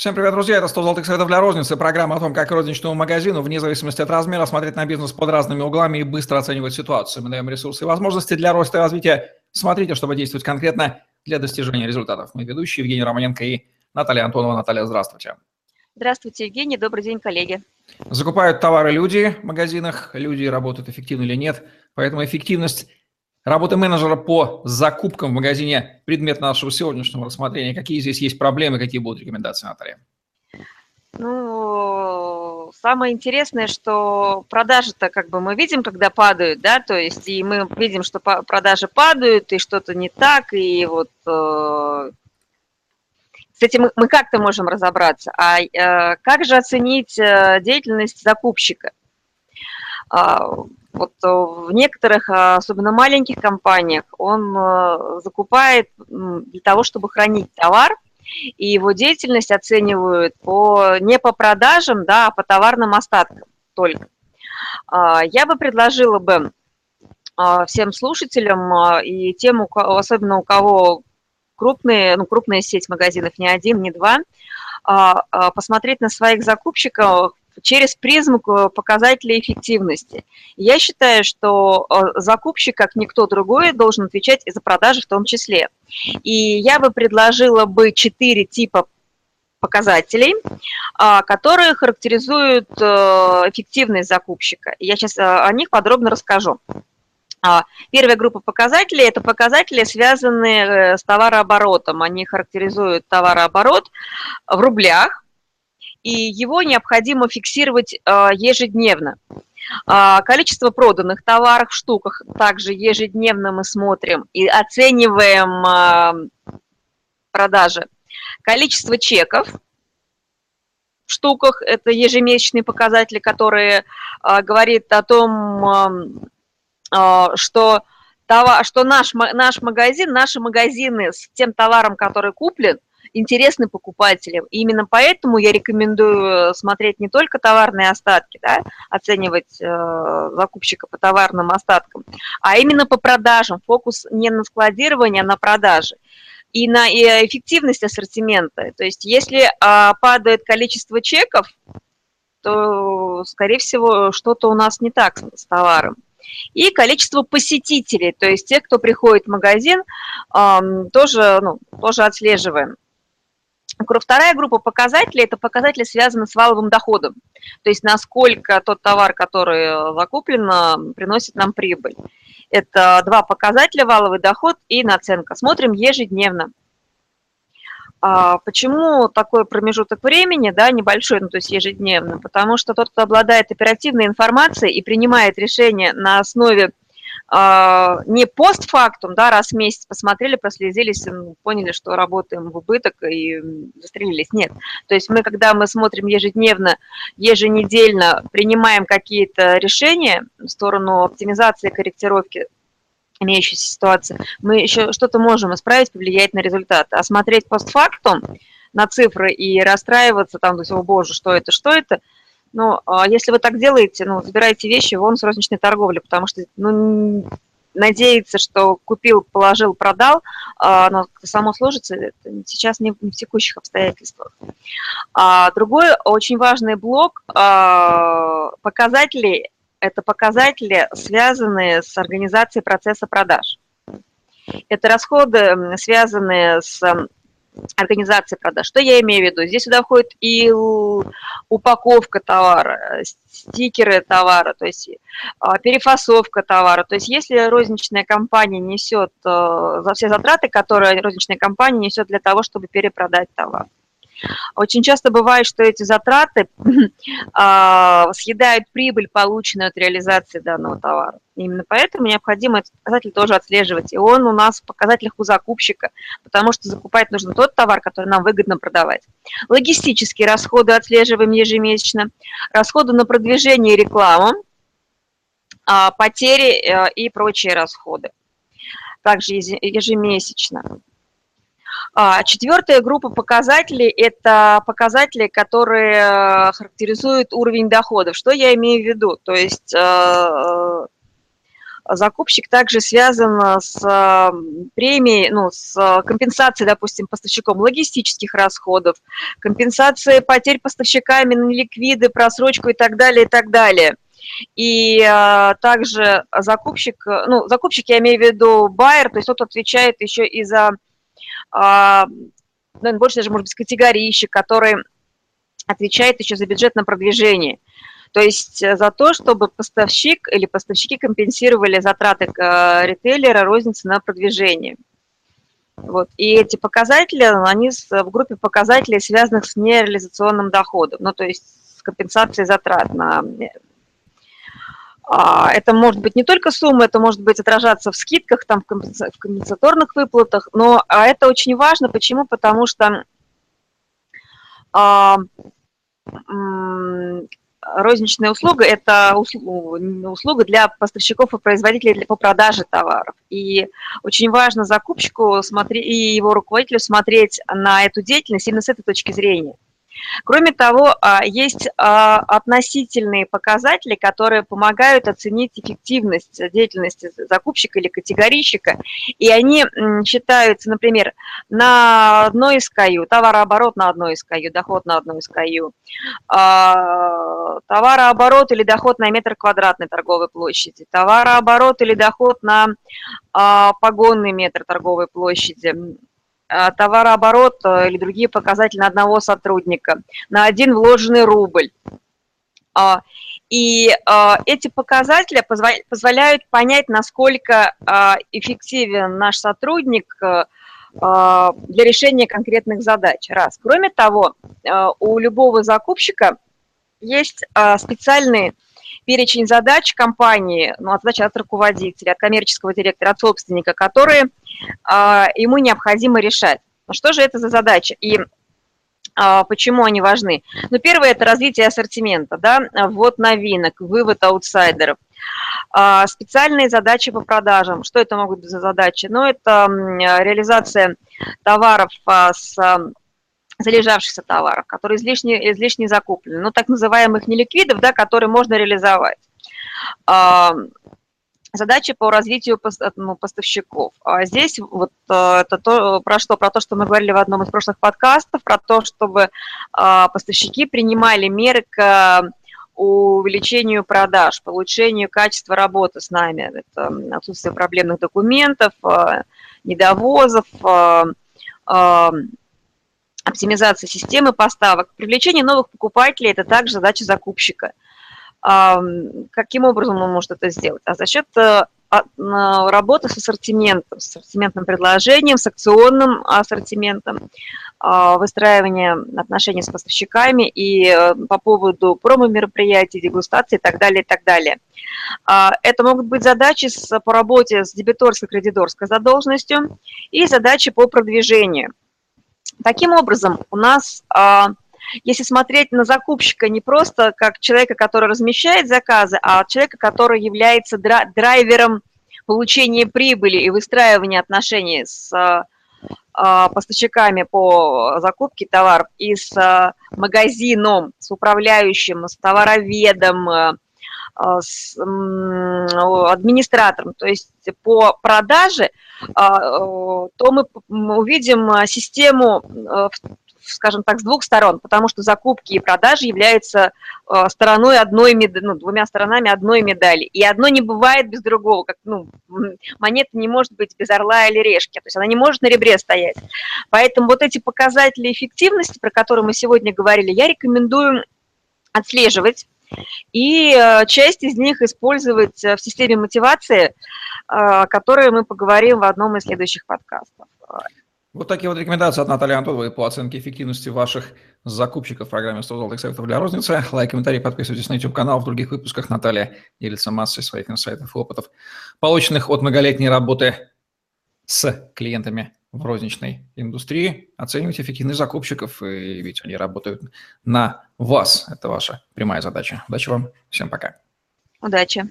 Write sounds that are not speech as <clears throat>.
Всем привет, друзья! Это 100 золотых советов для розницы. Программа о том, как розничному магазину, вне зависимости от размера, смотреть на бизнес под разными углами и быстро оценивать ситуацию. Мы даем ресурсы и возможности для роста и развития. Смотрите, чтобы действовать конкретно для достижения результатов. Мы ведущие Евгений Романенко и Наталья Антонова. Наталья, здравствуйте. Здравствуйте, Евгений. Добрый день, коллеги. Закупают товары люди в магазинах. Люди работают эффективно или нет. Поэтому эффективность Работа менеджера по закупкам в магазине – предмет нашего сегодняшнего рассмотрения. Какие здесь есть проблемы, какие будут рекомендации, Наталья? Ну, самое интересное, что продажи-то как бы мы видим, когда падают, да, то есть и мы видим, что продажи падают, и что-то не так, и вот э, с этим мы как-то можем разобраться. А э, как же оценить э, деятельность закупщика? А, вот э, в некоторых, а, особенно маленьких компаниях, он э, закупает для того, чтобы хранить товар, и его деятельность оценивают по, не по продажам, да, а по товарным остаткам только. А, я бы предложила бы всем слушателям и тем, особенно у кого крупные, ну, крупная сеть магазинов, не один, не два, посмотреть на своих закупщиков через призму показателей эффективности. Я считаю, что э, закупщик, как никто другой, должен отвечать и за продажи в том числе. И я бы предложила бы четыре типа показателей, а, которые характеризуют э, эффективность закупщика. Я сейчас э, о них подробно расскажу. А, первая группа показателей – это показатели, связанные с товарооборотом. Они характеризуют товарооборот в рублях, и его необходимо фиксировать э, ежедневно. А, количество проданных товаров в штуках также ежедневно мы смотрим и оцениваем а, продажи. Количество чеков в штуках – это ежемесячные показатели, которые а, говорит о том, что, товар, что наш, наш магазин, наши магазины с тем товаром, который куплен – интересны покупателям. И именно поэтому я рекомендую смотреть не только товарные остатки, да, оценивать э, закупщика по товарным остаткам, а именно по продажам. Фокус не на складирование, а на продаже и на эффективность ассортимента. То есть если а, падает количество чеков, то, скорее всего, что-то у нас не так с товаром. И количество посетителей, то есть те, кто приходит в магазин, тоже, ну, тоже отслеживаем. Вторая группа показателей – это показатели, связанные с валовым доходом, то есть насколько тот товар, который закуплен, приносит нам прибыль. Это два показателя – валовый доход и наценка. Смотрим ежедневно. А почему такой промежуток времени, да, небольшой, ну, то есть ежедневно? Потому что тот, кто обладает оперативной информацией и принимает решение на основе не постфактум, да, раз в месяц посмотрели, прослезились, поняли, что работаем в убыток и застрелились. Нет. То есть мы, когда мы смотрим ежедневно, еженедельно, принимаем какие-то решения в сторону оптимизации, корректировки имеющейся ситуации, мы еще что-то можем исправить, повлиять на результат. А смотреть постфактум на цифры и расстраиваться там, то есть, о боже, что это, что это – но а если вы так делаете, ну, забирайте вещи вон с розничной торговли, потому что, ну, надеяться, что купил, положил, продал, а, оно само сложится, это сейчас не, в текущих обстоятельствах. А другой очень важный блок показателей – это показатели, связанные с организацией процесса продаж. Это расходы, связанные с организации продаж. Что я имею в виду? Здесь сюда входит и упаковка товара, стикеры товара, то есть а, перефасовка товара. То есть если розничная компания несет э, за все затраты, которые розничная компания несет для того, чтобы перепродать товар. Очень часто бывает, что эти затраты <clears throat> а, съедают прибыль, полученную от реализации данного товара. Именно поэтому необходимо этот показатель тоже отслеживать. И он у нас в показателях у закупщика, потому что закупать нужно тот товар, который нам выгодно продавать. Логистические расходы отслеживаем ежемесячно, расходы на продвижение и рекламу, а, потери э, и прочие расходы также ежемесячно. А, четвертая группа показателей – это показатели, которые э, характеризуют уровень доходов. Что я имею в виду? То есть э, закупщик также связан с э, премией, ну, с компенсацией, допустим, поставщиком логистических расходов, компенсацией потерь поставщиками на ликвиды, просрочку и так далее, и так далее. И а, также закупщик, ну, закупщик, я имею в виду байер, то есть тот отвечает еще и за, наверное, больше даже, может быть, категорийщик, который отвечает еще за бюджетное продвижение. То есть э, за то, чтобы поставщик или поставщики компенсировали затраты э, ритейлера розницы на продвижение. Вот. И эти показатели, они в группе показателей, связанных с нереализационным доходом, ну, то есть с компенсацией затрат на а, это может быть не только сумма, это может быть отражаться в скидках, там, в компенсаторных выплатах, но а это очень важно. Почему? Потому что а, розничная услуга – это услуга для поставщиков и производителей по продаже товаров. И очень важно закупщику смотри, и его руководителю смотреть на эту деятельность именно с этой точки зрения – Кроме того, а, есть а, относительные показатели, которые помогают оценить эффективность деятельности закупщика или категорийщика, и они считаются, например, на одной SKU, товарооборот на одной SKU, доход на одной SKU, а, товарооборот или доход на метр квадратной торговой площади, товарооборот или доход на погонный метр торговой площади, товарооборот э, или другие показатели на одного сотрудника, на один вложенный рубль. А, и э, эти показатели позволяют понять, насколько эффективен наш сотрудник для решения конкретных задач. Раз. Кроме того, у любого закупщика есть специальные перечень задач компании, ну, от задач от руководителя, от коммерческого директора, от собственника, которые э, ему необходимо решать. Ну, что же это за задача? И э, почему они важны? Ну, первое – это развитие ассортимента, да, ввод новинок, вывод аутсайдеров. Специальные задачи по продажам. Что это могут быть за задачи? Ну, это реализация товаров с залежавшихся товаров, которые излишне, излишне закуплены, ну, так называемых неликвидов, да, которые можно реализовать. Задачи по развитию поставщиков. А здесь вот э, это то, про что, про то, что мы говорили в одном из прошлых подкастов, про то, чтобы а, поставщики принимали меры к увеличению продаж, по улучшению качества работы с нами. Это отсутствие проблемных документов, э, недовозов, э, оптимизация системы поставок. Привлечение новых покупателей – это также задача закупщика. Каким образом он может это сделать? А за счет э, работы с ассортиментом, с ассортиментным предложением, с акционным ассортиментом, а, выстраивание отношений с поставщиками и э, по поводу промо-мероприятий, дегустации и так далее, и так далее. А, это могут быть задачи по работе с дебиторской кредиторской задолженностью и задачи по продвижению – Таким образом, у нас, а, если смотреть на закупщика не просто как человека, который размещает заказы, а человека, который является драйвером получения прибыли и выстраивания отношений с а, а, поставщиками по закупке товаров и с магазином, с управляющим, с товароведом, с администратором, то есть по продаже – а, то мы увидим а, систему, а, скажем так, с двух сторон, потому что закупки и продажи являются стороной одной ну, двумя сторонами одной медали. И одно не бывает без другого, как, ну, монета не может быть без орла или решки, то есть она не может на ребре стоять. Поэтому вот эти показатели эффективности, про которые мы сегодня говорили, я рекомендую отслеживать, и э, часть из них использовать э, в системе мотивации, э, о которой мы поговорим в одном из следующих подкастов. Вот такие вот рекомендации от Натальи Антоновой по оценке эффективности ваших закупщиков в программе 100 золотых советов для розницы. Лайк, комментарий, подписывайтесь на YouTube-канал. В других выпусках Наталья делится массой своих инсайтов и опытов, полученных от многолетней работы с клиентами в розничной индустрии, оценивать эффективность закупщиков, и ведь они работают на вас. Это ваша прямая задача. Удачи вам. Всем пока. Удачи.